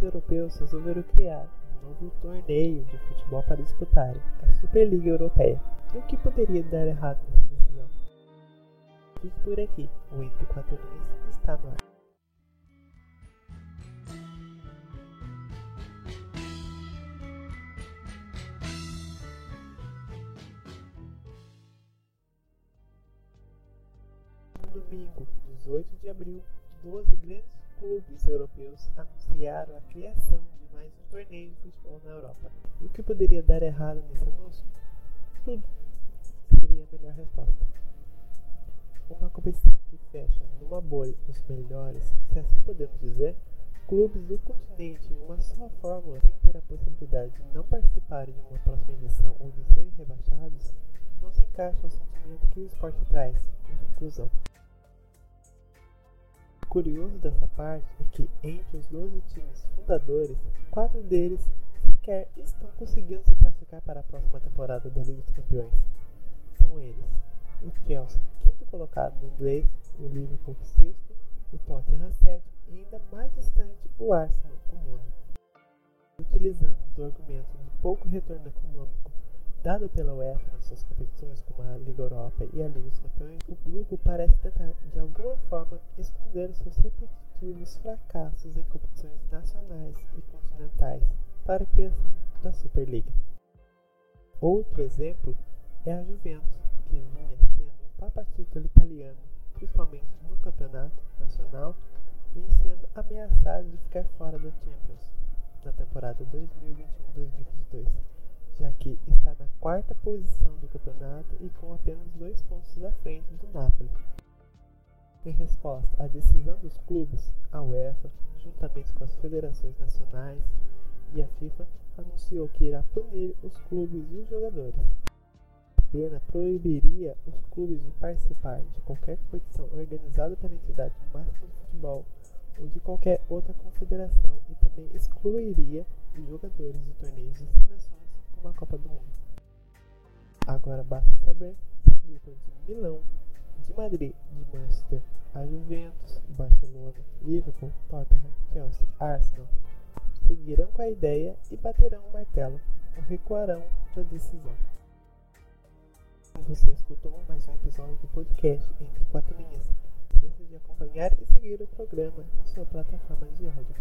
clubes europeus resolveram criar um novo torneio de futebol para disputarem a Superliga Europeia. E o que poderia dar errado nessa decisão? Fique por aqui, o Entre Quatro Linhas está no ar. Domingo, 18 de abril, 12 grandes clubes europeus anunciaram a criação de mais um torneio de futebol na Europa. E o que poderia dar errado nesse anúncio? Tudo seria a melhor resposta. Uma competição que fecha numa bolha os melhores, se assim podemos dizer, clubes do continente em uma só fórmula sem ter a possibilidade de não participarem de uma próxima edição ou de serem rebaixados, não se encaixa ao sentimento que o esporte traz, de inclusão curioso dessa parte é que entre os 12 times fundadores, quatro deles sequer estão conseguindo se classificar para a próxima temporada da Liga dos Campeões. São eles: o Chelsea, quinto colocado no inglês, o Liverpool, sexto, o Tottenham, sétimo e ainda mais distante, o Arsenal, o nono. Utilizando do argumento de pouco retorno econômico dado pela UEFA nas suas competições como a Liga Europa e a Liga dos Campeões, o grupo parece tentar de alguma forma esconder seus repetitivos fracassos em competições nacionais e continentais para a criação da Superliga. Outro exemplo é a Juventus, que vinha sendo um papatito italiano, principalmente no campeonato nacional, vem sendo ameaçado de ficar fora da Champions na temporada 2021-2022 quarta posição do campeonato e com apenas dois pontos à frente do Napoli. Em resposta à decisão dos clubes, a UEFA, juntamente com as federações nacionais e a FIFA, anunciou que irá punir os clubes e os jogadores. A pena proibiria os clubes de participar de qualquer competição organizada pela entidade máxima de futebol ou de qualquer outra confederação e também excluiria os jogadores de torneios de seleções uma Copa do Mundo. Agora basta saber se as duplas de Milão, de Madrid, de Manchester, a Juventus, Barcelona, Liverpool, Tottenham, Chelsea, Arsenal seguirão com a ideia e baterão o martelo ou recuarão da decisão. Você escutou mais um episódio do podcast Entre Quatro Linhas. Esqueça de acompanhar e seguir o programa na sua plataforma de áudio